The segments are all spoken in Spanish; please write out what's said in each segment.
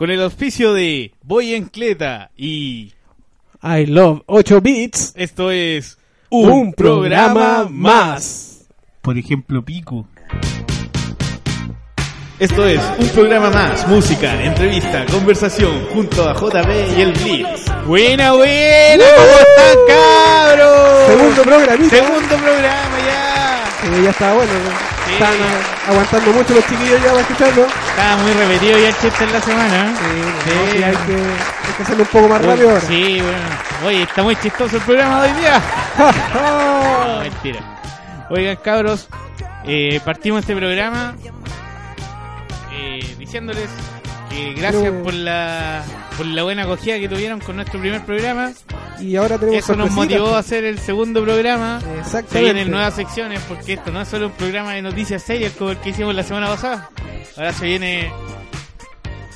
Con el auspicio de Voy en Cleta y I love 8 bits. esto es Un, programa más. Por ejemplo, Pico. Esto es un programa más, música, entrevista, conversación junto a JB y el Blitz. Buena, buena, ¿cómo están cabros? Segundo programita. Segundo programa ya. Eh, ya está bueno. ¿no? Sí. Están aguantando mucho los chiquillos ya para escucharlo. Estaba muy repetido ya el chiste en la semana. Sí, no, sí, hay, que, hay que hacerlo un poco más rápido ahora. Sí, bueno. Oye, está muy chistoso el programa de hoy día. No, mentira. Oigan, cabros, eh, partimos este programa eh, diciéndoles que gracias por la por la buena acogida que tuvieron con nuestro primer programa. y ahora tenemos Eso nos motivó a hacer el segundo programa. Se Exactamente. vienen nuevas secciones porque esto no es solo un programa de noticias serias como el que hicimos la semana pasada. Ahora se viene.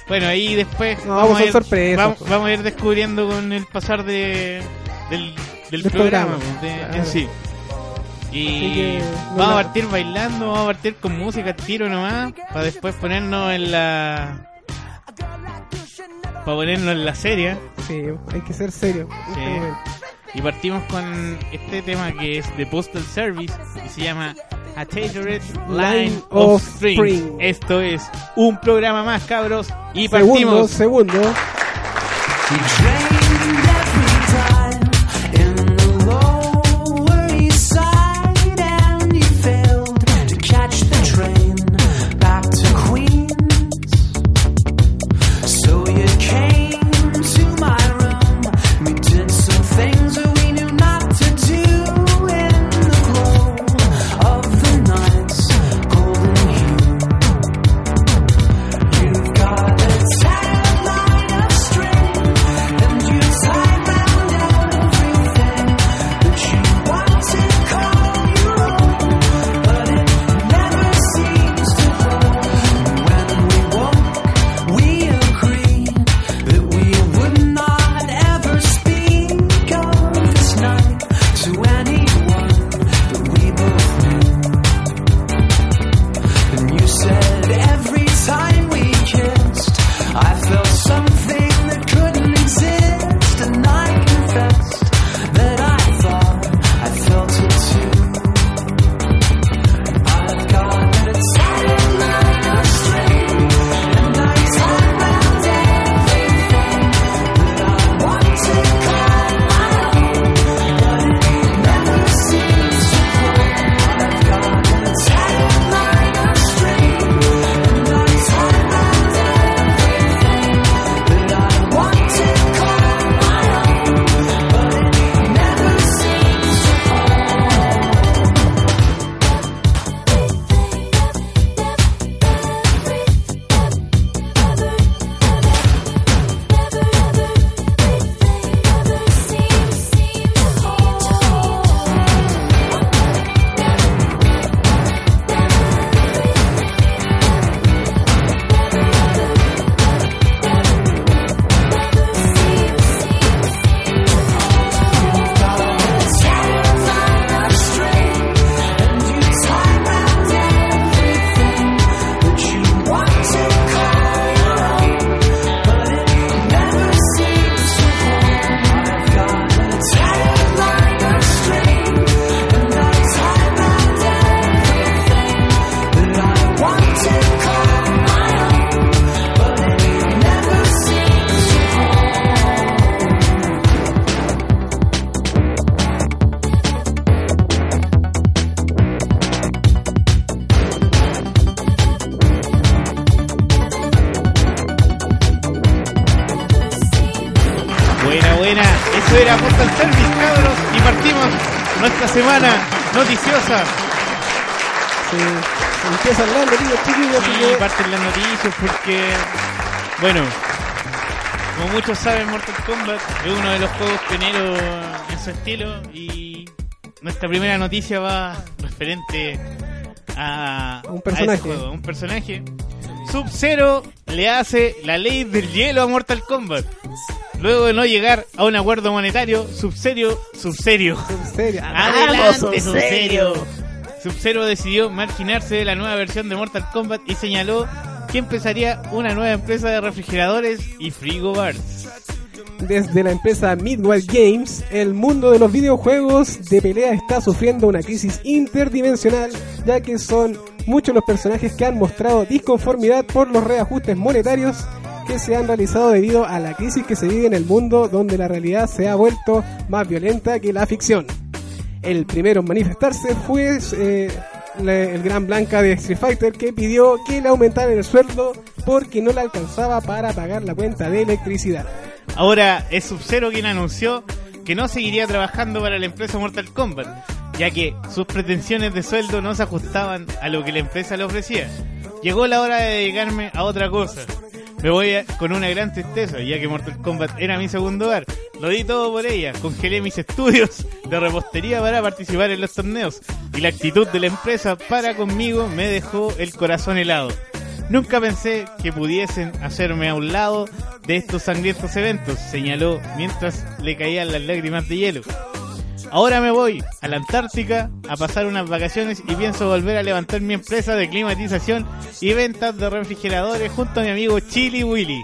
Bueno, ahí después. No, vamos a ir, vamos, pues. vamos a ir descubriendo con el pasar de, del, programa, programa, de- claro. en sí. Y que, vamos a partir bailando, vamos a partir con música tiro nomás, para después ponernos en la. Para ponernos en la serie. Sí, hay que ser serio. este Sí. momento. Y partimos con este tema que es de Postal Service y se llama A Tajored Line Line of. Esto es un programa más, cabros. Y Segundo, partimos. segundo. You've bueno, como muchos saben, Mortal Kombat es uno de los juegos pioneros en su estilo y nuestra primera noticia va referente a, un personaje. ese juego, a un personaje. Sub-Zero le hace la ley del hielo a Mortal Kombat. Luego de no llegar a un acuerdo monetario, Sub-Zero, Sub-Zero, serio. Adelante, Sub-Zero. Sub-Zero decidió marginarse de la nueva versión de Mortal Kombat y señaló que empezaría una nueva empresa de refrigeradores y frigobars. Desde la empresa Midway Games, el mundo de los videojuegos de pelea está sufriendo una crisis interdimensional, ya que son muchos los personajes que han mostrado disconformidad por los reajustes monetarios que se han realizado debido a la crisis que se vive en el mundo donde la realidad se ha vuelto más violenta que la ficción. El primero en manifestarse fue eh, la- el Gran Blanca de Street Fighter que pidió que le aumentaran el sueldo porque no le alcanzaba para pagar la cuenta de electricidad. Ahora es Sub-Zero quien anunció que no seguiría trabajando para la empresa Mortal Kombat, ya que sus pretensiones de sueldo no se ajustaban a lo que la empresa le ofrecía. Llegó la hora de dedicarme a otra cosa. Me voy con una gran tristeza, ya que Mortal Kombat era mi segundo hogar. Lo di todo por ella, congelé mis estudios de repostería para participar en los torneos, y la actitud de la empresa para conmigo me dejó el corazón helado. Nunca pensé que pudiesen hacerme a un lado de estos sangrientos eventos, señaló mientras le caían las lágrimas de hielo. Ahora me voy a la Antártica a pasar unas vacaciones y pienso volver a levantar mi empresa de climatización y ventas de refrigeradores junto a mi amigo Chili Willy.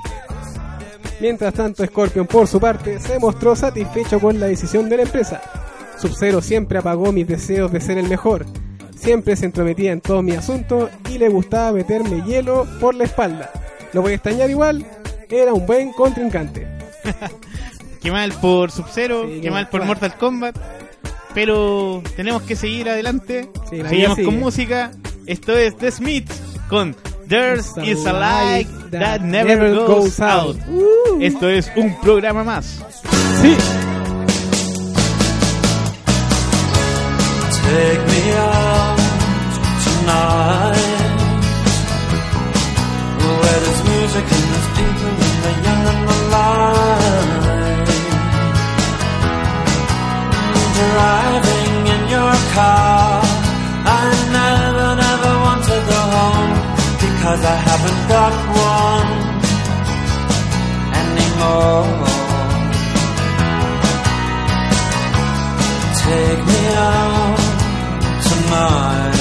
Mientras tanto, Scorpion, por su parte, se mostró satisfecho con la decisión de la empresa. Sub-Zero siempre apagó mis deseos de ser el mejor. Siempre se entrometía en todo mi asunto y le gustaba meterme hielo por la espalda. Lo voy a extrañar igual, era un buen contrincante. Qué mal por Sub-Zero, Sí, qué mal por. Mortal Kombat. Pero tenemos que seguir adelante. Sí, Seguimos con música. Esto es The Smiths con There's is a light that never goes out. Uh, Esto es un programa más. sí. Take me out tonight Driving in your car. I never, never want to go home Because I haven't got one anymore. Take me out tonight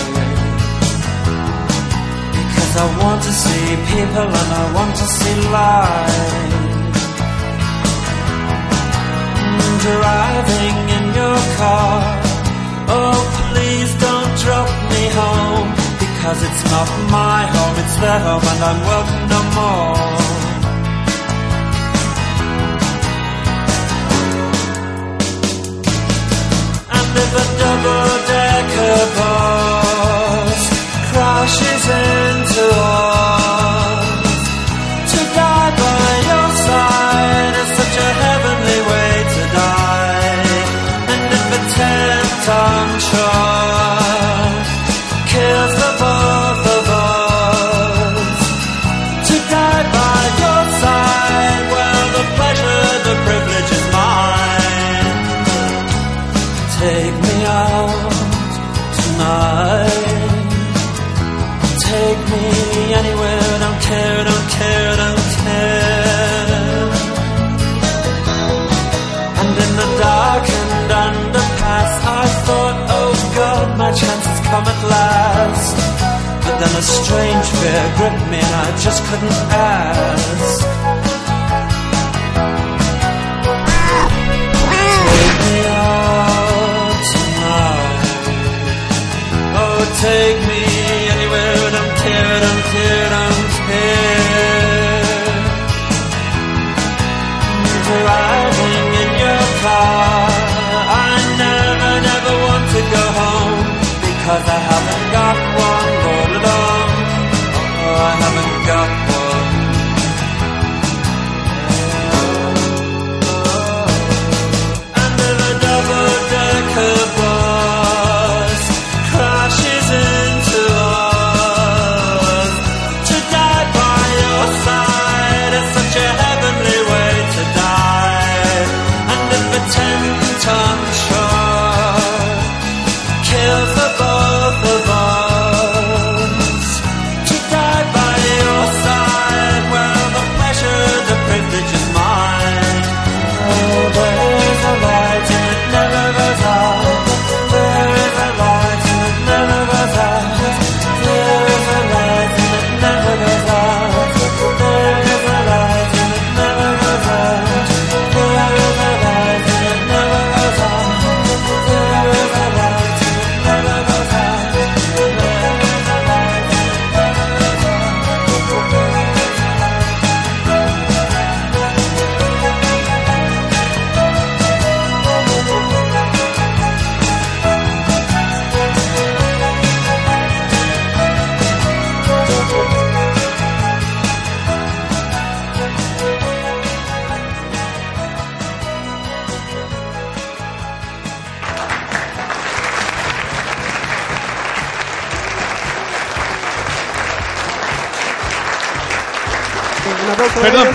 Because I want to see people and I want to see life Driving in your car. Oh please don't drop me home Because it's not my home, it's their home and I'm welcome no more. And if a double-decker bus crashes into us, to die by truck the to die by your side, the pleasure, the privilege is mine. Take me out tonight. Take me anywhere, don't care, don't care. My chance has come at last. But then a strange fear gripped me and I just couldn't ask. Take me out tonight. Oh, take me because I haven't got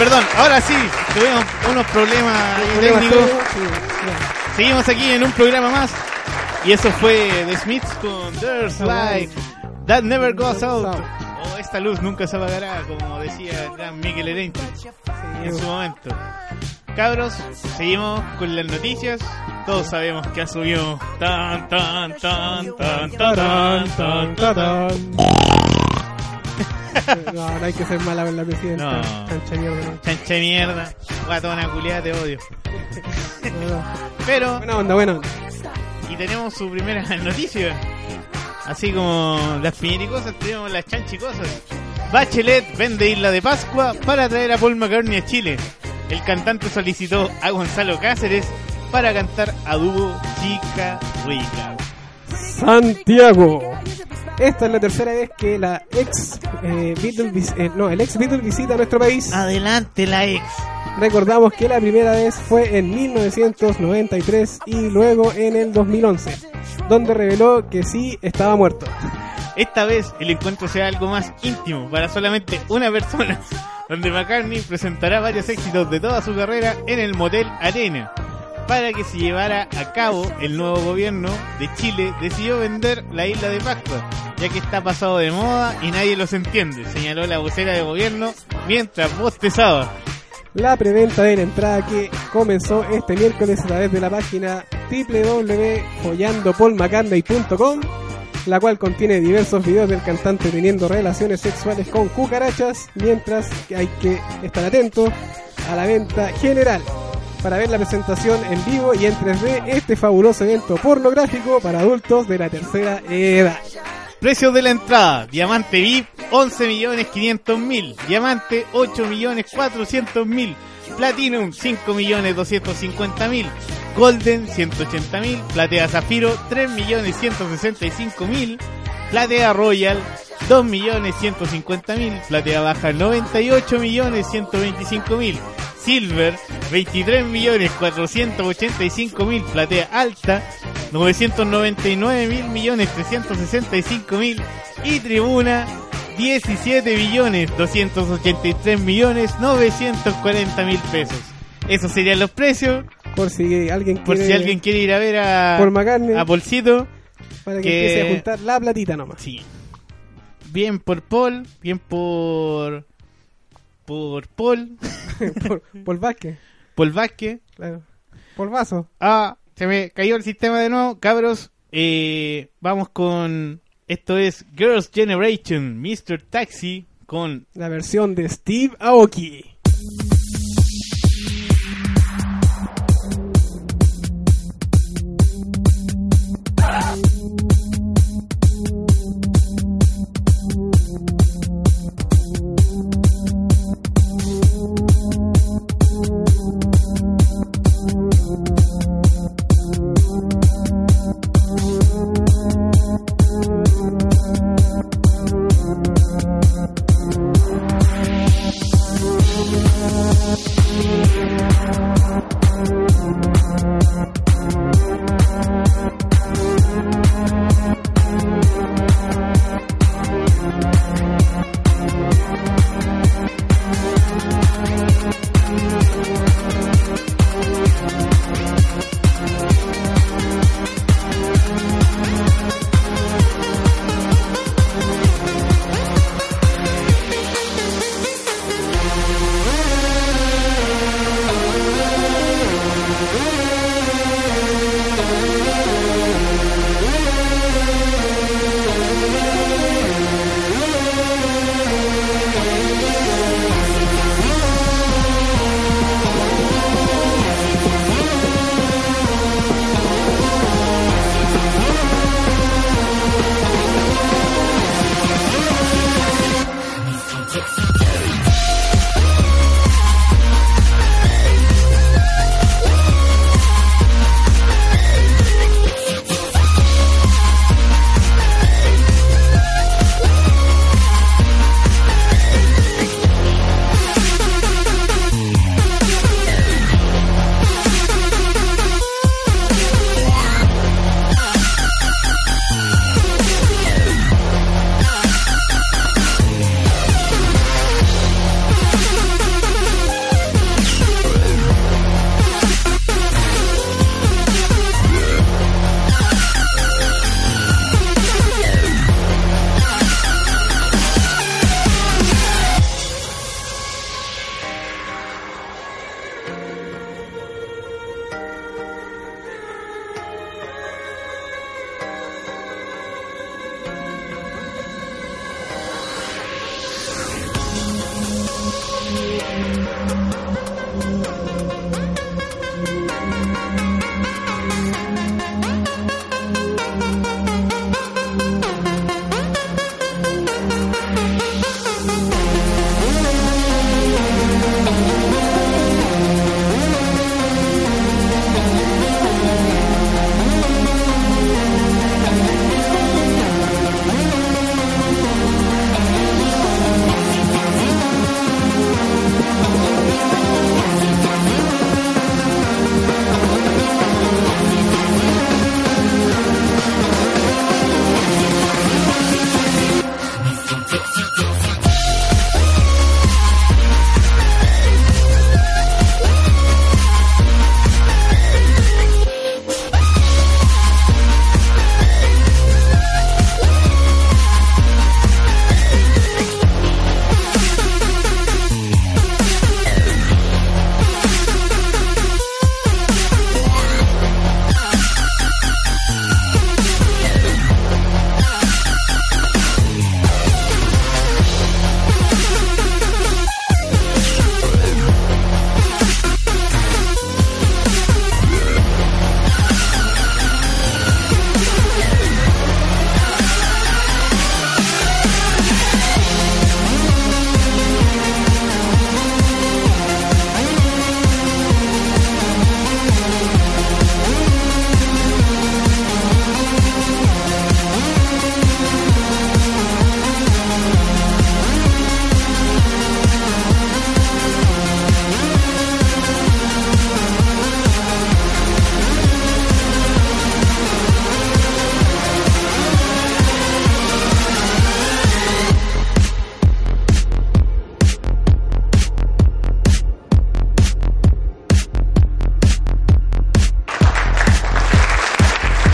Perdón, ahora sí, tuvimos unos problemas técnicos. Seguimos aquí en un programa más. Y eso fue The Smiths con There's Light That Never Goes Out. O esta luz nunca se apagará, como decía el gran Miguel Erencho en su momento. Cabros, seguimos con las noticias. Todos sabemos que ha subido tan tan tan tan tan tan tan tan. No, no hay que ser mala con la presidenta. No. Cancha mierda, Chancha de mierda, guatona culiada, te odio. no. Pero Buena onda, buena onda. y tenemos su primera noticia. Así como las piñericosas, tenemos las chanchicosas. Bachelet vende Isla de Pascua para traer a Paul McCartney a Chile. El cantante solicitó a Gonzalo Cáceres para cantar a dúo Chica Rica. Santiago. Esta es la tercera vez que la ex eh, Beatle eh, no, el ex Beatle visita nuestro país. Adelante la ex. Recordamos que la primera vez fue en 1993 y luego en el 2011, donde reveló que sí estaba muerto. Esta vez el encuentro será algo más íntimo para solamente una persona, donde McCartney presentará varios éxitos de toda su carrera en el Motel Arena. Para que se llevara a cabo, el nuevo gobierno de Chile decidió vender la isla de Pascua, ya que está pasado de moda y nadie los entiende, señaló la vocera de gobierno mientras bostezaba. La preventa de la entrada que comenzó este miércoles a través de la página www.follandopolmccartney.com la cual contiene diversos videos del cantante teniendo relaciones sexuales con cucarachas, mientras que hay que estar atento a la venta general para ver la presentación en vivo y en 3D este fabuloso evento pornográfico para adultos de la tercera edad. Precios de la entrada, diamante VIP 11 millones 500 mil, diamante 8 millones 400 mil, platinum 5 millones 250 mil, golden 180 mil, platea zafiro 3 millones 165 mil, platea royal 2 millones 150 mil, platea baja 98 millones 125 mil, silver 23.485.000, platea alta 999 mil millones 365 mil y tribuna 17 millones 283 millones 940 mil pesos. Esos serían los precios Por si alguien por quiere si alguien quiere ir a ver a, Paul McCartney. a Polcito. para que, que- empiece a juntar la platita nomás. Sí. Bien por Paul, bien por por Paul, por, por Vázquez, Paul Vázquez. claro. Por vaso. Ah, se me cayó el sistema de nuevo. Cabros, eh, vamos con... Esto es Girls' Generation, Mr. Taxi, con... La versión de Steve Aoki.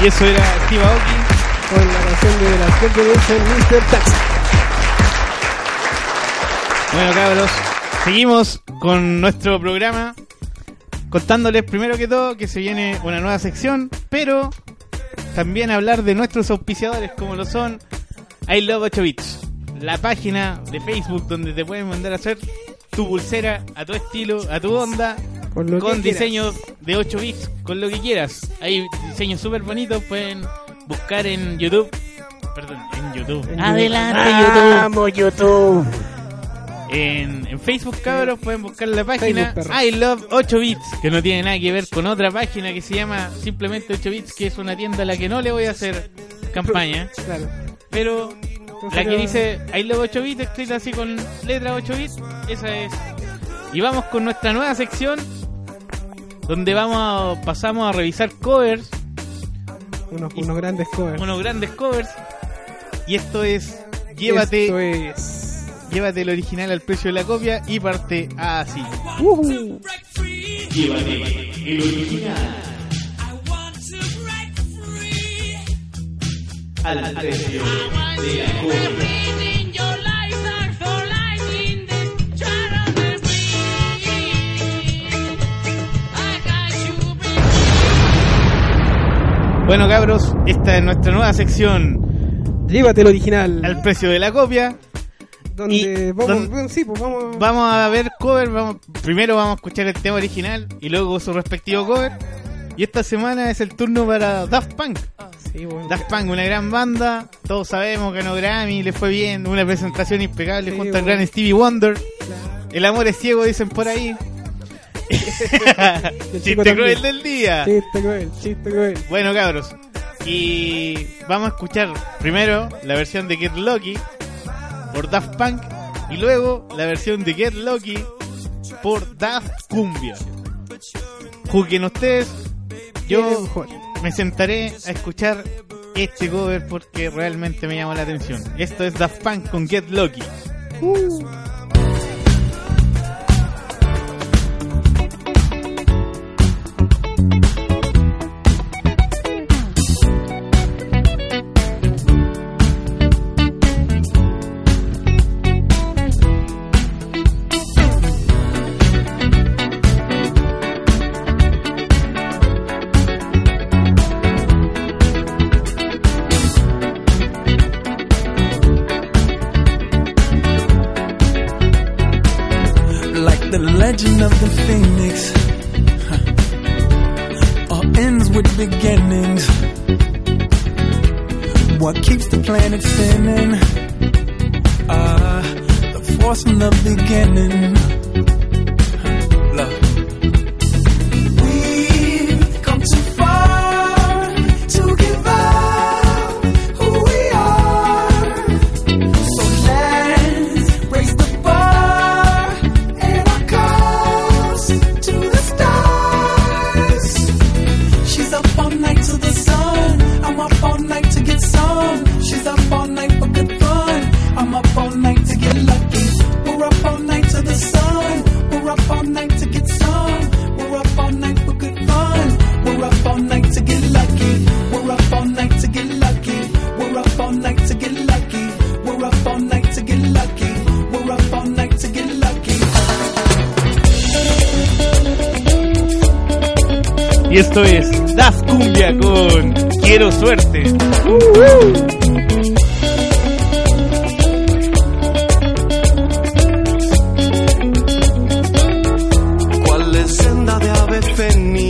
Y eso era Steve Aoki. con la canción de la Third Generation Mr. Taxi. Bueno, cabros, seguimos con nuestro programa. Contándoles primero que todo que se viene una nueva sección, pero también hablar de nuestros auspiciadores como lo son I Love 8 Bits, la página de Facebook donde te pueden mandar a hacer tu pulsera a tu estilo, a tu onda, Con lo con que quieras. diseños de 8 bits, con lo que quieras. Hay diseños súper bonitos, pueden buscar en YouTube. Perdón, en YouTube. En Adelante, Vamos, YouTube. En, en Facebook, cabros, pueden buscar la página Facebook. I Love 8 Bits, que no tiene nada que ver con otra página que se llama simplemente 8 Bits, que es una tienda a la que no le voy a hacer campaña, Claro. pero la que dice I Love 8 Bits, escrita así con letra 8 Bits, esa es. Y vamos con nuestra nueva sección, donde vamos a, pasamos a revisar covers, Unos, unos grandes covers. unos grandes covers, y esto es Llévate, Esto es. llévate el original al precio de la copia y parte así. Ujú. Llévate el original al precio de la copia. Bueno cabros, esta es nuestra nueva sección Llévate el original. al precio de la copia. donde y- vamos, don- sí, pues vamos. Vamos a ver cover, vamos, primero vamos a escuchar el tema original y luego su respectivo cover. Y esta semana es el turno para Daft Punk. Sí, bueno. Daft Punk, una gran banda, todos sabemos, ganó Grammy, le fue bien, una presentación impecable Sí, junto al gran Stevie Wonder. Claro. El amor es ciego, dicen por ahí. Chiste cruel del día. Chiste cruel, chiste cruel. Bueno, cabros. Y vamos a escuchar primero la versión de Get Lucky por Daft Punk y luego la versión de Get Lucky por Daft Cumbia. Juzguen ustedes, ¿Quién es yo me sentaré a escuchar este cover porque realmente me llama la atención. Esto es Daft Punk con Get Lucky. Uh. De ave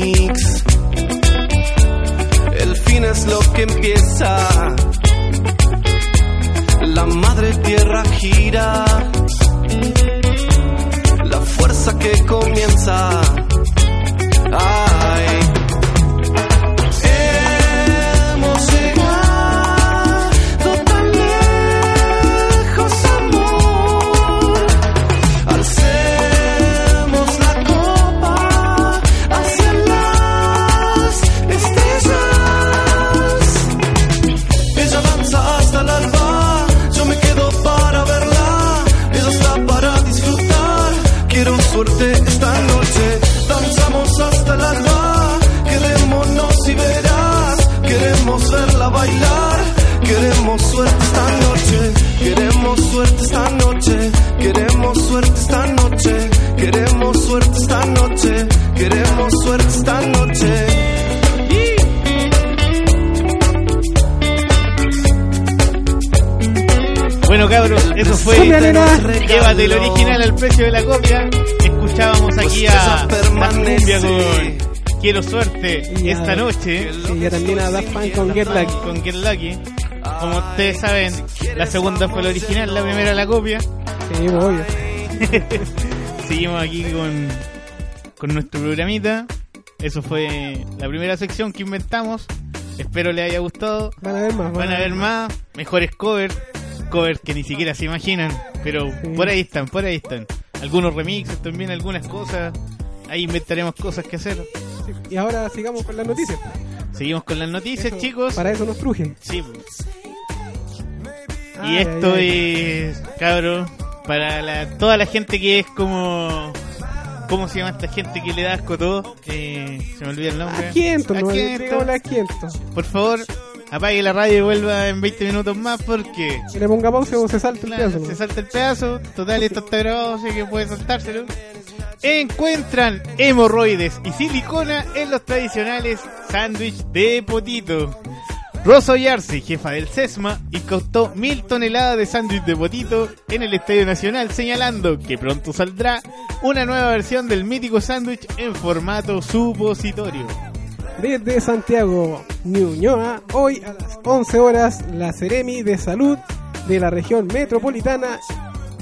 Llévate el original al precio de la copia. Escuchábamos aquí a la cumbia con Quiero Suerte Y esta noche. Y también a Daft Punk con Get Lucky. Con Get Lucky. Como ustedes saben, la segunda fue la original, la primera la copia. Sí, obvio. Seguimos aquí con, con nuestro programita. Eso fue la primera sección que inventamos. Espero les haya gustado. Van a ver más. Van a ver más, mejores covers, covers que ni siquiera se imaginan, pero Sí. por ahí están, por ahí están. Algunos remixes también, algunas cosas. Ahí inventaremos cosas que hacer. Y ahora sigamos con las noticias. Seguimos con las noticias, Eso- chicos. Para eso nos truje. Sí. Ay, Y esto es, cabros, para la, toda la gente que es como... ¿Cómo se llama esta gente que le da asco todo? Eh, se me olvida el nombre. Asquiento, no asquiento. Por favor, apague la radio y vuelva en 20 minutos más porque... Que le ponga pausa o se salta el pedazo. se salta el pedazo. Total, esto está grabado, así que puede saltárselo. Encuentran hemorroides y silicona en los tradicionales sándwich de potito. Rosa Yarse, jefa del SESMA, incautó mil toneladas de sándwich de potito en el Estadio Nacional, señalando que pronto saldrá una nueva versión del mítico sándwich en formato supositorio. Desde Santiago, Ñuñoa, hoy a las 11 horas, la Ceremi de Salud de la región metropolitana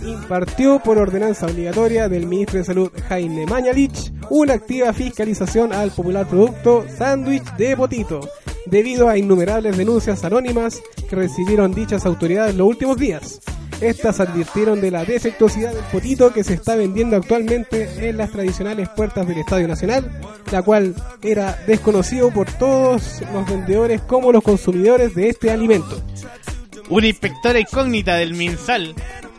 impartió por ordenanza obligatoria del ministro de Salud Jaime Mañalich una activa fiscalización al popular producto sándwich de potito, debido a innumerables denuncias anónimas que recibieron dichas autoridades los últimos días. Estas advirtieron de la defectuosidad del potito que se está vendiendo actualmente en las tradicionales puertas del Estadio Nacional, la cual era desconocido por todos los vendedores como los consumidores de este alimento. Una inspectora incógnita del MinSal,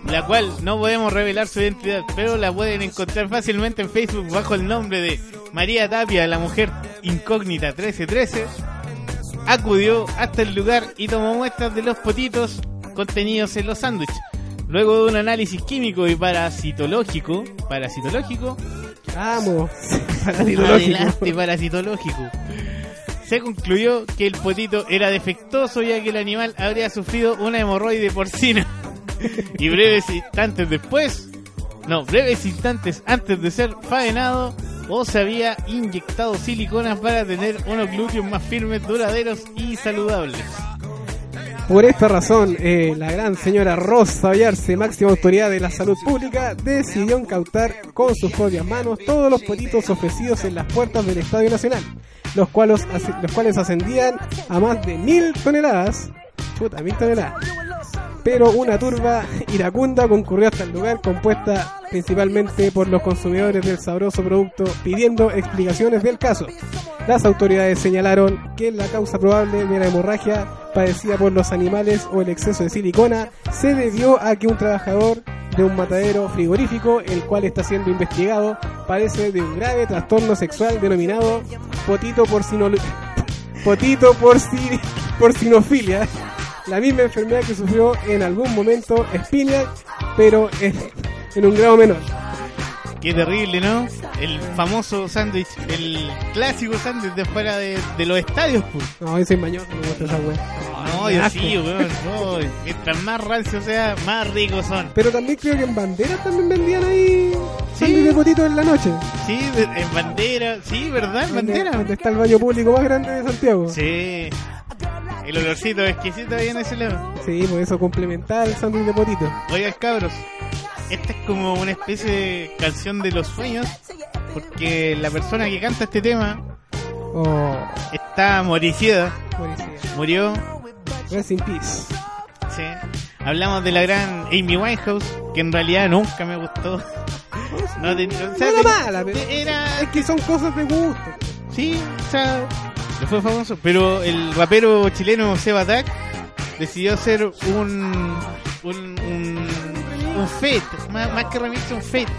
la cual no podemos revelar su identidad, pero la pueden encontrar fácilmente en Facebook bajo el nombre de María Tapia, la mujer incógnita 1313, acudió hasta el lugar y tomó muestras de los potitos contenidos en los sándwiches. Luego de un análisis químico y parasitológico, parasitológico, Vamos, parasitológico. Adelante, parasitológico. Se concluyó que el potito era defectuoso ya que el animal habría sufrido una hemorroide porcina. Y breves instantes después, no, breves instantes antes de ser faenado, o se había inyectado silicona para tener unos glúteos más firmes, duraderos y saludables. Por esta razón, eh, la gran señora Rosa Vallarse, máxima autoridad de la salud pública, decidió incautar con sus propias manos todos los potitos ofrecidos en las puertas del Estadio Nacional, los cuales, los cuales ascendían a más de mil toneladas. Chuta, mil toneladas. Pero una turba iracunda concurrió hasta el lugar, compuesta principalmente por los consumidores del sabroso producto, pidiendo explicaciones del caso. Las autoridades señalaron que la causa probable de la hemorragia padecida por los animales o el exceso de silicona se debió a que un trabajador de un matadero frigorífico, el cual está siendo investigado, padece de un grave trastorno sexual denominado potito porcino potito porci- porcinofilia, la misma enfermedad que sufrió en algún momento Spinac, pero en un grado menor. Qué terrible, ¿no? El famoso sándwich, el clásico sándwich de fuera de, de los estadios, pues. No, ese es mañoso, me gusta esa wea. No, yo sí, weón. No, mientras más rancio sea, más ricos son. Pero también creo que en banderas también vendían ahí Sí. sándwich de potito en la noche. Sí, en bandera. Sí, ¿verdad? En bandera. donde está el baño público más grande de Santiago. Sí. El olorcito exquisito ahí en ese lado. Sí, por eso complementar el sándwich de potito. Oigan, cabros. Esta es como una especie de canción de los sueños. Porque la persona que canta este tema Oh, está moricida. Murió. Rest in peace. Sí. Hablamos de la gran Amy Winehouse. Que en realidad nunca me gustó. No, o sea, era mala, pero Era es que son cosas de gusto. Sí, o sea, fue famoso. Pero el rapero chileno Seba Tac decidió hacer un. un. Un. fete, más, más que remix, un fete.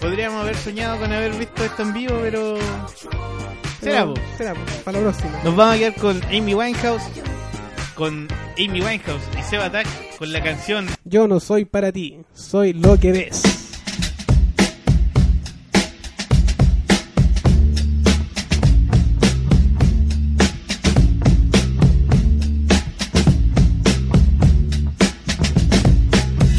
Podríamos haber soñado con haber visto esto en vivo, pero. Será, po. Será, po, para la próxima. Nos vamos a quedar con Amy Winehouse con Amy Winehouse y Seba Attack con la canción Yo no soy para ti, soy lo que ves.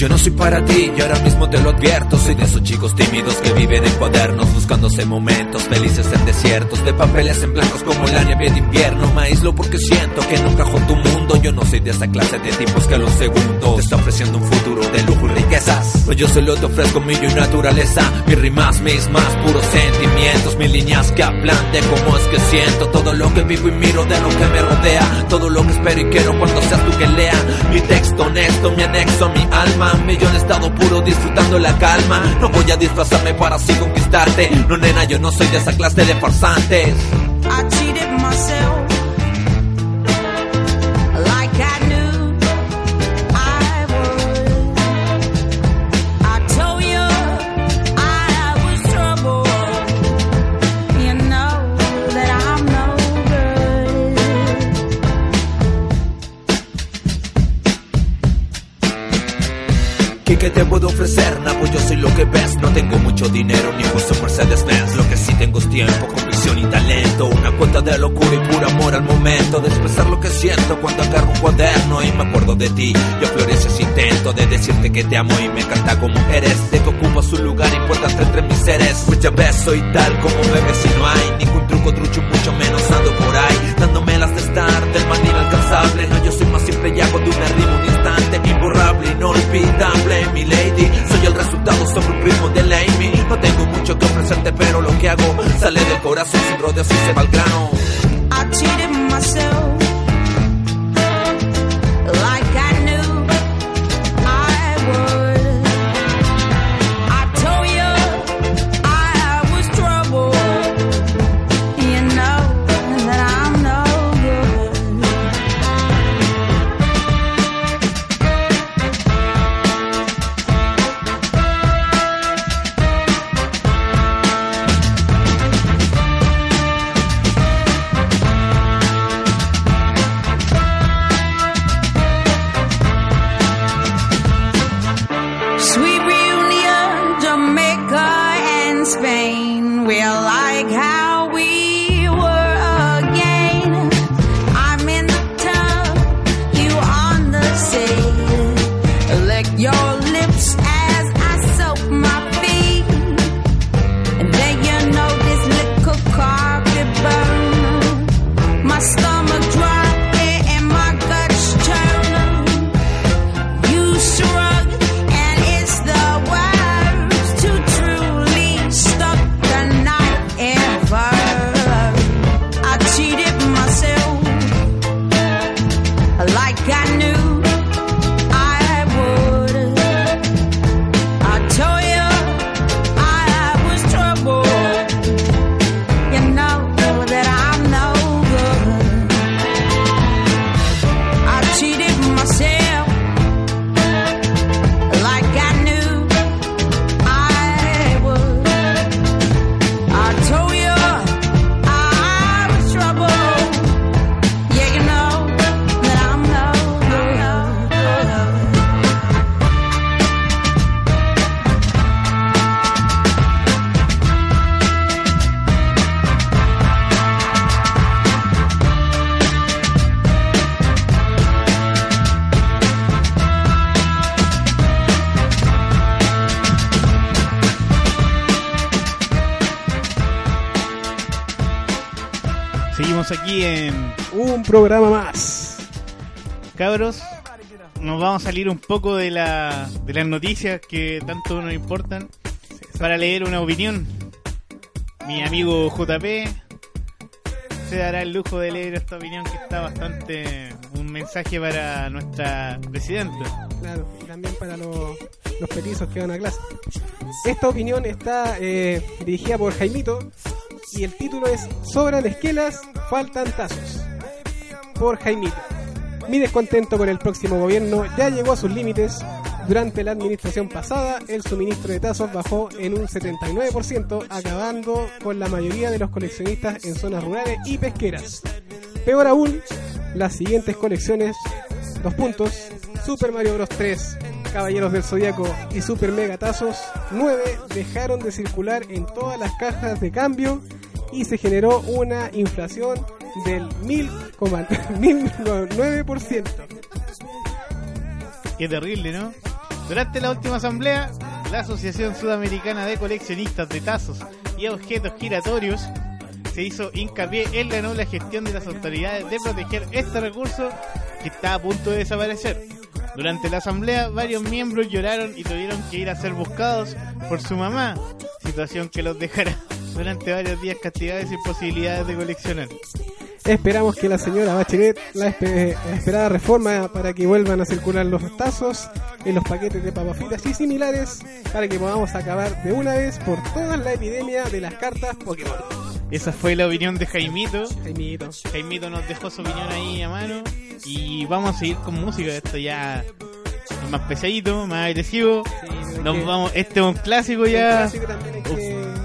Yo no soy para ti, y ahora mismo te lo advierto. Soy de esos chicos tímidos que viven en cuadernos, buscándose momentos felices en desiertos, de papeles en blancos como la nieve de invierno. Me aíslo porque siento que no encajo en tu mundo. Yo no soy de esa clase de tipos que a los segundos está ofreciendo un futuro de lujo y riquezas. Pues yo solo te ofrezco mi yo y naturaleza, mis rimas, mis más puros sentimientos, mis líneas que hablan de cómo es que siento todo lo que vivo y miro de lo que me rodea, todo lo que espero y quiero cuando seas tú que lea. Mi texto honesto, mi anexo, mi alma, mi yo en estado puro disfrutando la calma. No voy a disfrazarme para así conquistarte. No nena, yo no soy de esa clase de farsantes. I cheated myself good. ¿Qué, qué te puedo ofrecer? Nah, pues yo soy lo que ves. No tengo mucho dinero ni puesto Mercedes Benz. Lo que sí tengo es tiempo, convicción y talento. Una cuenta de locura y puro amor al momento de expresar lo que siento cuando agarro un cuaderno y me acuerdo de ti. Yo florece ese intento de decirte que te amo y me encanta como eres. De que ocupas un lugar importante entre mis seres. Pues ya ves, soy tal como bebé si no hay ningún truco, trucho, mucho menos ando por ahí. Dándome las de estar del man inalcanzable. No, yo soy más simple y hago de una Mi lady, soy el resultado sobre un ritmo de Amy. No tengo mucho que ofrecerte, pero lo que hago sale del corazón sin rodeos y se va al grano. I cheated myself programa más. Cabros. Nos vamos a salir un poco de, la, de las noticias que tanto nos importan para leer una opinión. Mi amigo JP se dará el lujo de leer esta opinión que está bastante un mensaje para nuestra presidenta. Claro, y también para los, los petizos que van a clase. Esta opinión está eh, dirigida por Jaimito y el título es Sobran esquelas, faltan tazos. Por Jaimito. Mi descontento con el próximo gobierno ya llegó a sus límites. Durante la administración pasada, el suministro de tazos bajó en un 79%, acabando con la mayoría de los coleccionistas en zonas rurales y pesqueras. Peor aún, las siguientes colecciones, dos puntos, Super Mario Bros. 3, Caballeros del Zodiaco y Super Mega Tazos 9 dejaron de circular en todas las cajas de cambio y se generó una inflación del 1000,9%. Qué terrible, ¿no? Durante la última asamblea, la Asociación Sudamericana de Coleccionistas de Tazos y Objetos Giratorios se hizo hincapié en la noble gestión de las autoridades de proteger este recurso que está a punto de desaparecer. Durante la asamblea, varios miembros lloraron y tuvieron que ir a ser buscados por su mamá, situación que los dejará durante varios días castigados y posibilidades de coleccionar. Esperamos que la señora Bachelet la, espe- la esperada reforma para que vuelvan a circular los tazos en los paquetes de papas fritas y similares para que podamos acabar de una vez por toda la epidemia de las cartas Pokémon. Esa fue la opinión de Jaimito. Jaimito. Jaimito nos dejó su opinión ahí a mano. Y vamos a seguir con música. Esto ya es más pesadito, más agresivo. Nos que- vamos, este es un clásico Un ya. clásico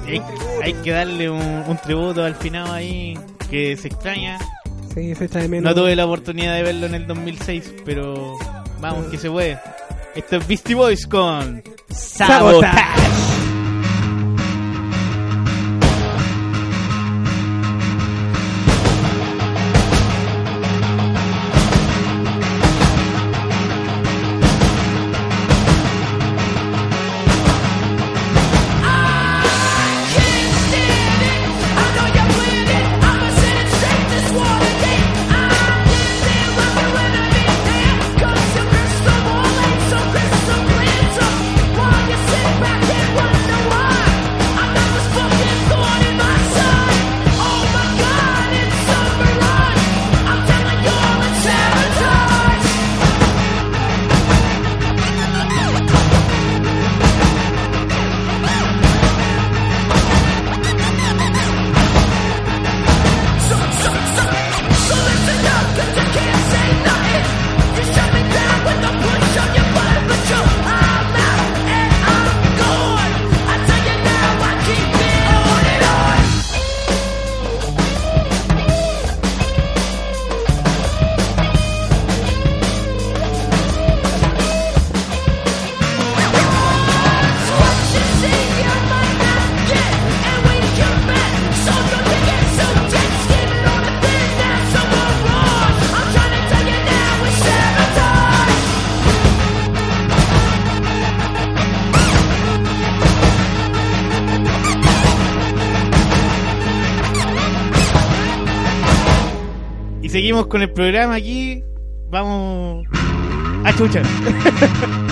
hay que- hay, darle un, un tributo al final ahí que se extraña. Sí, se echa de menos. No tuve la oportunidad de verlo en el 2006, pero vamos que se puede. Esto es Beastie Boys con Sabotage. Sabotage. Seguimos con el programa aquí. Vamos a chucha.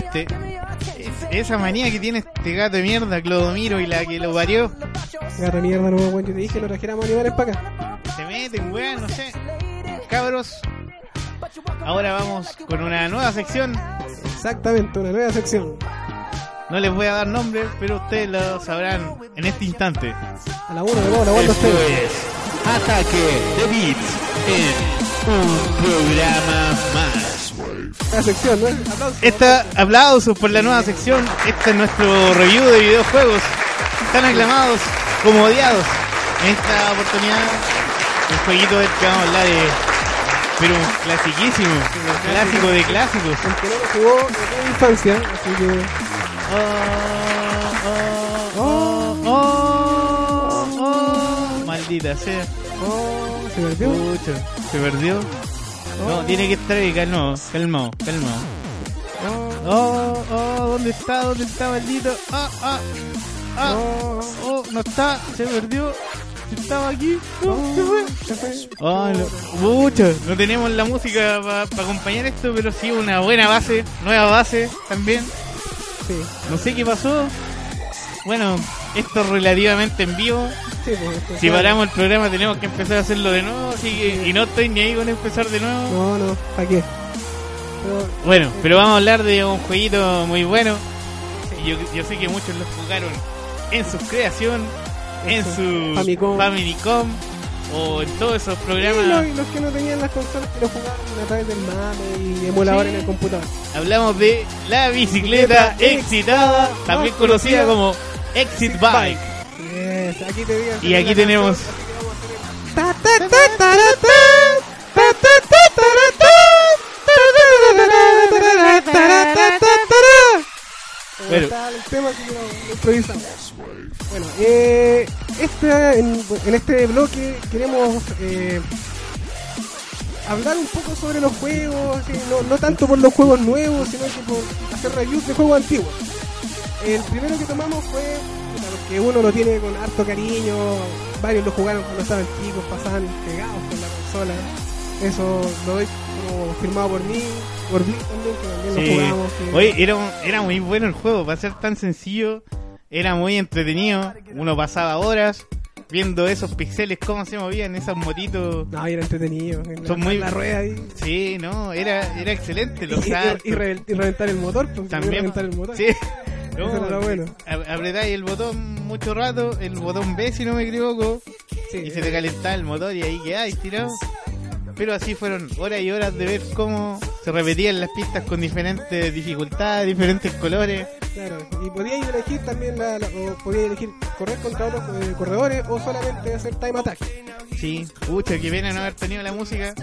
Puta, este. es- esa manía que tiene este gato de mierda, Clodomiro, y la que lo parió. Agarra mierda, no, weón. Yo te dije que no trajéramos animales para acá. Se meten, weón, no sé. Cabros. Ahora vamos con una nueva sección. Exactamente, una nueva sección. No les voy a dar nombre, pero ustedes lo sabrán en este instante. A la 1 de nuevo, la vuelta a Esto ustedes. es Ataque de Beats en un programa más. La sección, ¿no? Aplausos. Esta, aplausos por la nueva sección. Este es nuestro review de videojuegos. Tan aclamados como odiados. En esta oportunidad un jueguito del que vamos a hablar de. Pero un clasiquísimo, clásico de clásicos. El que no lo jugó tiene infancia, así que. Oh, oh, oh, oh, oh. Maldita sea. Oh, se perdió. Se perdió. No, tiene que estar ahí, calmado, calmado, calmado. Oh, oh, ¿dónde está? ¿Dónde está, maldito? Ah, ah, ah. Oh, Oh, no está, se perdió. Estaba aquí, no, se fue. se fue. Oh, no, pucha, no tenemos la música para acompañar esto, pero sí una buena base, nueva base también. Sí, No sé qué pasó. Bueno, esto es relativamente en vivo. Sí, pues, Si paramos el programa tenemos que empezar a hacerlo de nuevo, así que y no estoy ni ahí con empezar de nuevo. No, no, ¿para qué? Pero, Bueno, pero vamos a hablar de un jueguito muy bueno. Yo, yo sé que muchos lo jugaron en su creación, en su Famicom. Famicom, o en todos esos programas. los, que no tenían las consolas que lo jugaban a través del mame y emulador Sí. en el computador. Hablamos de la bicicleta excitada, también conocida como Exit Bike. Y aquí tenemos. Bueno. Este, en, este bloque queremos hablar un poco sobre los juegos, no, no, tanto por los juegos nuevos, sino que por hacer reviews de juegos antiguos. El primero que tomamos fue porque uno lo tiene con harto cariño, varios lo jugaron cuando estaban chicos, pasaban pegados con la consola. Eso lo doy como firmado por mí, por Blink también, que también Sí. lo jugamos. que- Oye, era, un- era muy bueno el juego, para ser tan sencillo, era muy entretenido, uno pasaba horas viendo esos pixeles, cómo se movían esas motitos. No, era entretenido. en la- Son muy- en la rueda ahí. Sí, no, era, era excelente, los Y, y- saltos. y revel- y reventar el motor, porque También, reventar el motor. sí. No, era bueno. a- apretáis el botón mucho rato, el botón B si no me equivoco, Sí, y se te calentaba el motor y ahí quedáis tirado. Pero así fueron horas y horas de ver cómo se repetían las pistas con diferentes dificultades, diferentes colores. Claro, y podíais elegir también, la, la- o podíais elegir correr contra otros eh, corredores o solamente hacer time attack. Sí, pucha, qué pena no haber tenido la música.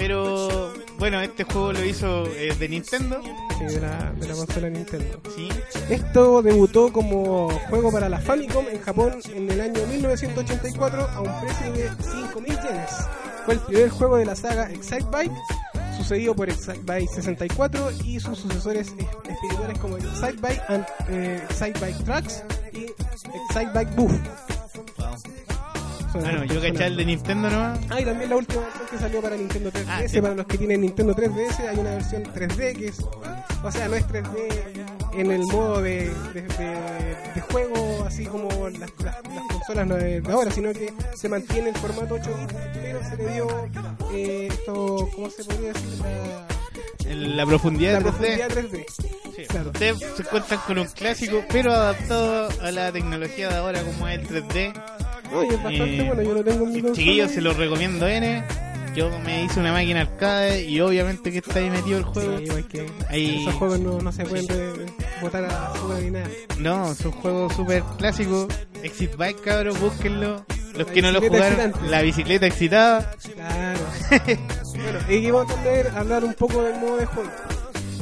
Pero bueno, este juego lo hizo eh, de Nintendo. Sí, de la, de la consola Nintendo. Sí, Esto debutó como juego para la Famicom en Japón en el año 1984 a un precio de 5.000 yenes. Fue el primer juego de la saga Excite Bike, sucedido por Excite Bike 64 y sus sucesores es- espirituales como Excite Bike and eh, Excite Bike Tracks y Excite Bike Booth. Bueno, yo caché el de Nintendo nomás. Ah, y también la última versión que salió para Nintendo 3DS. Ah, sí. Para los que tienen Nintendo 3DS, hay una versión 3D que es. O sea, no es 3D en el modo de, de, de- de juego, así como las, las- las consolas no de ahora, sino que se mantiene el formato 8 bits, pero se le dio eh, esto, ¿cómo se podría decir? La, la profundidad la de profundidad 3D. 3D. Sí. Claro. Ustedes se encuentran con un clásico, pero adaptado a la tecnología de ahora, como es el 3D. No, y es bastante Eh, bueno, yo lo tengo en mi consola. Chiquillos, se lo recomiendo N. Yo me hice una máquina arcade y obviamente que está ahí metido el juego. Sí, igual que Ahí- esos juegos no, no se pueden botar a basura ni nada. No, es un juego súper clásico. Exit Bike, cabros, búsquenlo. Los La que no lo jugaron, excitante. la bicicleta excitada. Claro. bueno, y vamos a hablar un poco del modo de juego.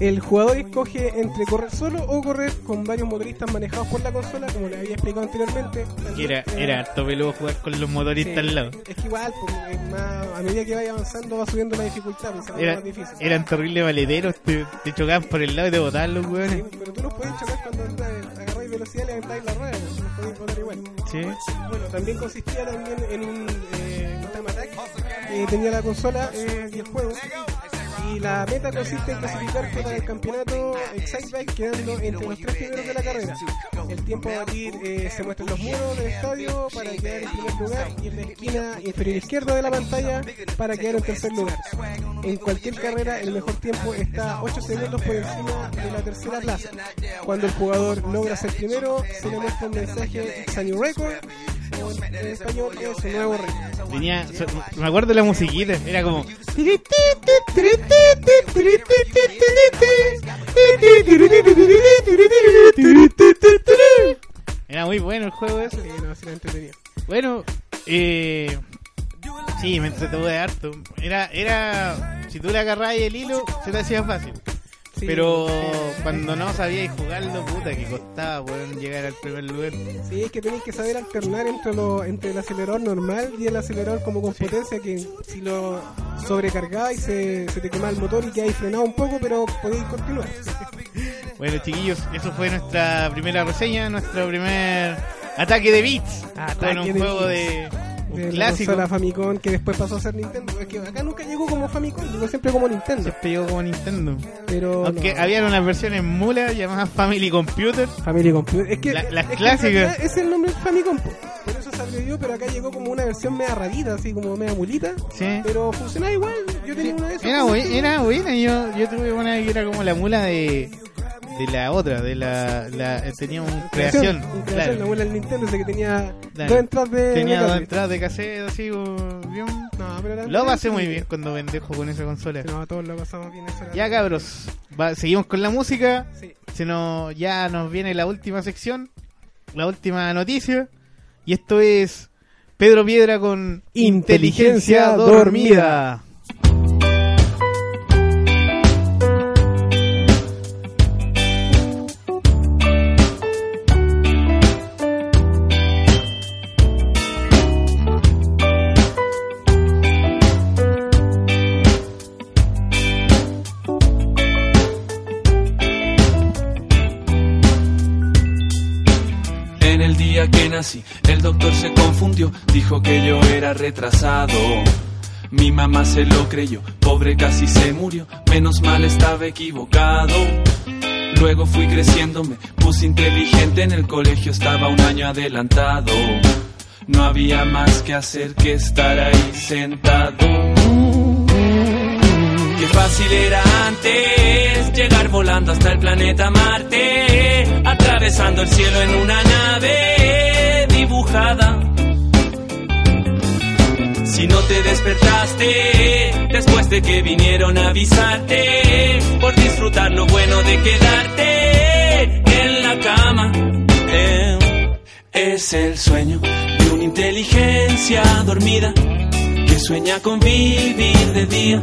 El jugador escoge entre correr solo o correr con varios motoristas manejados por la consola, como le había explicado anteriormente. Que era, Eh, era harto peludo jugar con los sí, motoristas al lado. Es que igual, pues, es más, a medida que vaya avanzando va subiendo la dificultad, pues, Era- más difícil. eran terribles valederos, te, te chocaban por el lado y te botaban los Sí, hueones. pero tú los puedes chocar cuando agarráis velocidad y levantáis la rueda, pues, los podéis botar igual. Sí. Bueno, también consistía también en un eh, attack que tenía la consola eh, y el juego. Y la meta consiste en clasificarte para el campeonato Excite Bike quedando entre los tres primeros de la carrera. El tiempo a batir eh, se muestra en los muros del estadio para quedar en primer lugar y en la esquina inferior izquierda de la pantalla para quedar en tercer lugar. En cualquier carrera el mejor tiempo está 8 segundos por encima de la tercera plaza. Cuando el jugador logra ser primero, se le muestra un mensaje It's a new record en español es un nuevo so- me acuerdo de la musiquita, era como. Era muy bueno el juego ese. Sí, no, sí, entretenido. Bueno, eh, Sí, me entretuve harto. Era, era, si tú le agarrabas el hilo, se te hacía fácil. Sí. Pero cuando no sabías jugarlo, puta, que costaba poder llegar al primer lugar. Sí, es que tenéis que saber alternar entre, lo, entre el acelerador normal y el acelerador como con potencia, que si lo sobrecargáis se, se te quema el motor y quedáis frenado un poco, pero podéis continuar. Bueno, chiquillos, eso fue nuestra primera reseña, nuestro primer ataque de beats. Ataque con un de juego beats. de De la clásico. consola Famicom que después pasó a ser Nintendo. Es que acá nunca llegó como Famicom, llegó siempre como Nintendo. Siempre llegó como Nintendo. Pero Aunque no. habían unas versiones mulas llamadas Family Computer. Family Computer. Es que, La- las clásicas. Es el nombre Famicom. po. Por eso se abrevió, pero acá llegó como una versión media rarita, así como media mulita. Sí. Pero funcionaba igual. Yo tenía una de esas. Era, buen- era buena, yo, yo tuve una que era como la mula de, de la otra, de la, la tenía un creación, creación, claro. la abuela del Nintendo, ese que tenía Claro. dos entradas de. tenía de dos entradas de cassette así, bien. No, pero Lo pasé muy bien cuando pendejo con esa consola. No, todos lo pasamos bien. Eso era- Ya cabros, va- seguimos con la música. Sí. Se nos, ya nos viene la última sección, la última noticia. Y esto es Pedro Piedra con Inteligencia Inteligencia Dormida. El doctor se confundió, dijo que yo era retrasado. Mi mamá se lo creyó, pobre casi se murió, menos mal estaba equivocado. Luego fui creciendo, me puse inteligente, en el colegio estaba un año adelantado. No había más que hacer que estar ahí sentado. Fácil era antes llegar volando hasta el planeta Marte, atravesando el cielo en una nave dibujada. Si no te despertaste después de que vinieron a avisarte por disfrutar lo bueno de quedarte en la cama. Eh, es el sueño de una inteligencia dormida que sueña con vivir de día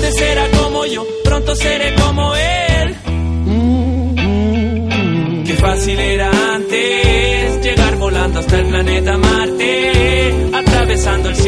Antes era como yo, pronto seré como él. Qué fácil era antes llegar volando hasta el planeta Marte, atravesando el cielo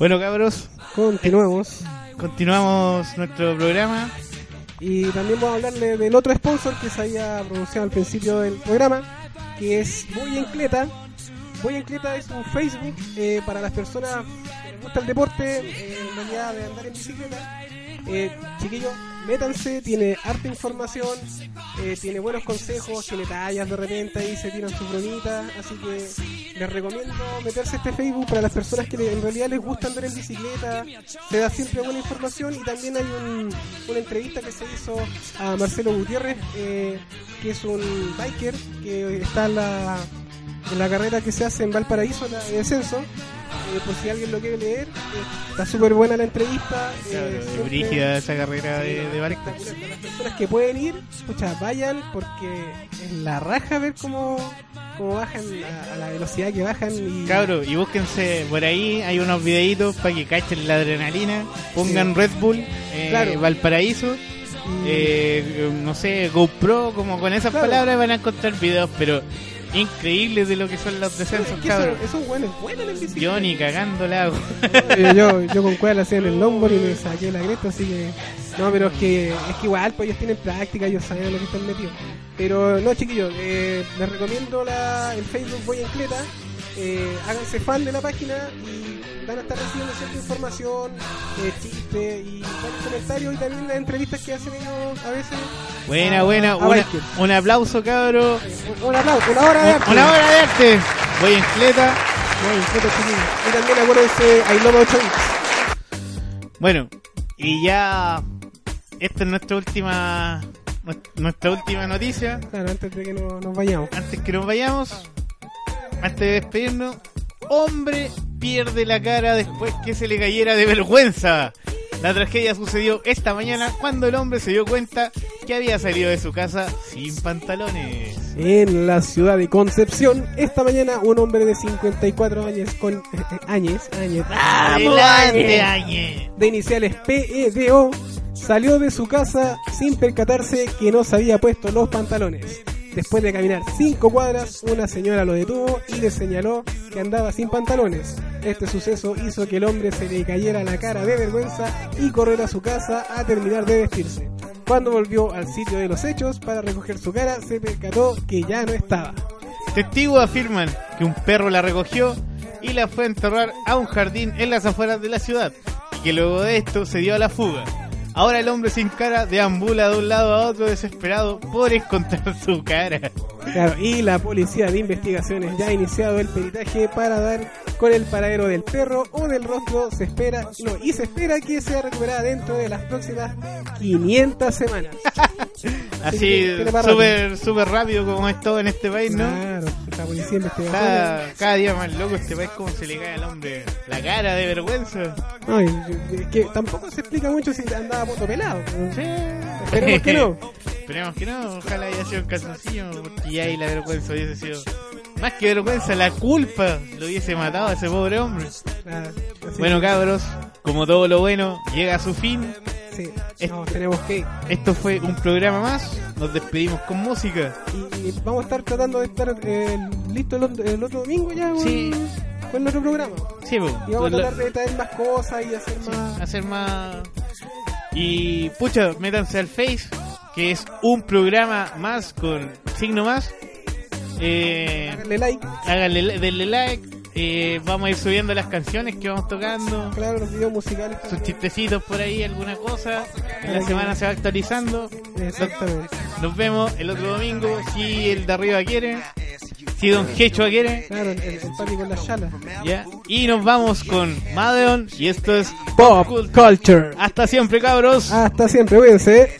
Bueno, cabros, Continuamos. continuamos nuestro programa. Y también vamos a hablarle del otro sponsor que se había pronunciado al principio del programa, que es Boy Encleta. Boy Encleta es un Facebook eh, para las personas que les gusta el deporte, eh, en realidad de andar en bicicleta. Eh, chiquillos, métanse, tiene harta información, eh, tiene buenos consejos, tiene tallas de repente ahí se tiran sus bromitas, así que les recomiendo meterse a este Facebook para las personas que en realidad les gusta andar en bicicleta, se da siempre buena información y también hay un- una entrevista que se hizo a Marcelo Gutiérrez, eh, que es un biker que está en la, en la carrera que se hace en Valparaíso, la de descenso. Eh, por si alguien lo quiere leer, eh, está súper buena la entrevista. eh, Brígida esa carrera de, de las personas que pueden ir, escucha, vayan porque es la raja ver cómo, cómo bajan a, a la velocidad que bajan y Cabro, y búsquense por ahí, hay unos videitos para que cachen la adrenalina, pongan Red Bull, eh, Claro. Valparaíso, y- eh, no sé, GoPro, como con esas Claro. palabras van a encontrar videos, pero increíbles de lo que son los es descensos, que cabro. eso, esos buenos buenos en bicicleta. Yo ni cagando la hago. Eh, yo, yo con cuál hacía en el longboard y me saqué la cresta, así que. No, pero es que, es que igual, pues ellos tienen práctica, ellos saben en lo que están metidos. Pero no, chiquillos, eh, les recomiendo la, el Facebook Voy Encleta. Eh, háganse fan de la página y van a estar recibiendo cierta información, eh, chistes y varios comentarios y también las entrevistas que hacen ellos a veces. Buena, a- buena, a una- bikers. un aplauso, cabro. Un, un aplauso, una hora de arte. Una hora de arte. Voy en cleta. Voy Encleta, chiquillos. Y también acuérdense, I Love 8 bits. Bueno, y ya esta es nuestra última nuestra última noticia. Claro, antes de que no- nos vayamos. Antes que nos vayamos, antes de despedirnos, hombre pierde la cara después que se le cayera de vergüenza. La tragedia sucedió esta mañana cuando el hombre se dio cuenta que había salido de su casa sin pantalones. En la ciudad de Concepción, esta mañana un hombre de 54 años con años, años Adelante, Añe. de iniciales PEDO salió de su casa sin percatarse que no se había puesto los pantalones. Después de caminar cinco cuadras, una señora lo detuvo y le señaló que andaba sin pantalones. Este suceso hizo que el hombre se le cayera la cara de vergüenza y corriera a su casa a terminar de vestirse. Cuando volvió al sitio de los hechos para recoger su cara, se percató que ya no estaba. Testigos afirman que un perro la recogió y la fue a enterrar a un jardín en las afueras de la ciudad y que luego de esto se dio a la fuga. Ahora el hombre sin cara deambula de un lado a otro desesperado por encontrar su cara. Claro, y la policía de investigaciones ya ha iniciado el peritaje para dar con el paradero del perro o del rostro. Se espera, no, y se espera que sea recuperada dentro de las próximas 500 semanas. Así, súper rápido como es todo en este país, ¿no? Claro, Cada, cada día más loco este país, como se le cae al hombre la cara de vergüenza. No, es que tampoco se explica mucho si andaba poto pelado. Esperemos que no. Esperemos que no, ojalá haya sido en calzoncillo, porque ya ahí la vergüenza hubiese sido. Más que vergüenza, la culpa lo hubiese matado a ese pobre hombre. Ah, Bueno, cabros, como todo lo bueno llega a su fin, sí, es- no, tenemos que esto fue un programa más. Nos despedimos con música. Y, y vamos a estar tratando de estar eh, listo el, otro- el otro domingo ya con, Sí. con el otro programa. Sí, pues, Y vamos a tratar de traer más cosas y hacer más. hacer más. Y pucha, métanse al Face, que es un programa más con signo más. Eh, Háganle like, háganle, denle like. Eh, vamos a ir subiendo las canciones que vamos tocando. claro, los videos musicales. Sus también. chistecitos por ahí, alguna cosa. En la semana se va actualizando. Exactamente. Nos vemos el otro domingo, si el de arriba quiere. Si Don Quechua quiere. Claro, el, el papi con la chala. ¿ya? Y nos vamos con Madeon. Y esto es Pop Culture. Hasta siempre, cabros. Hasta siempre, cuídense.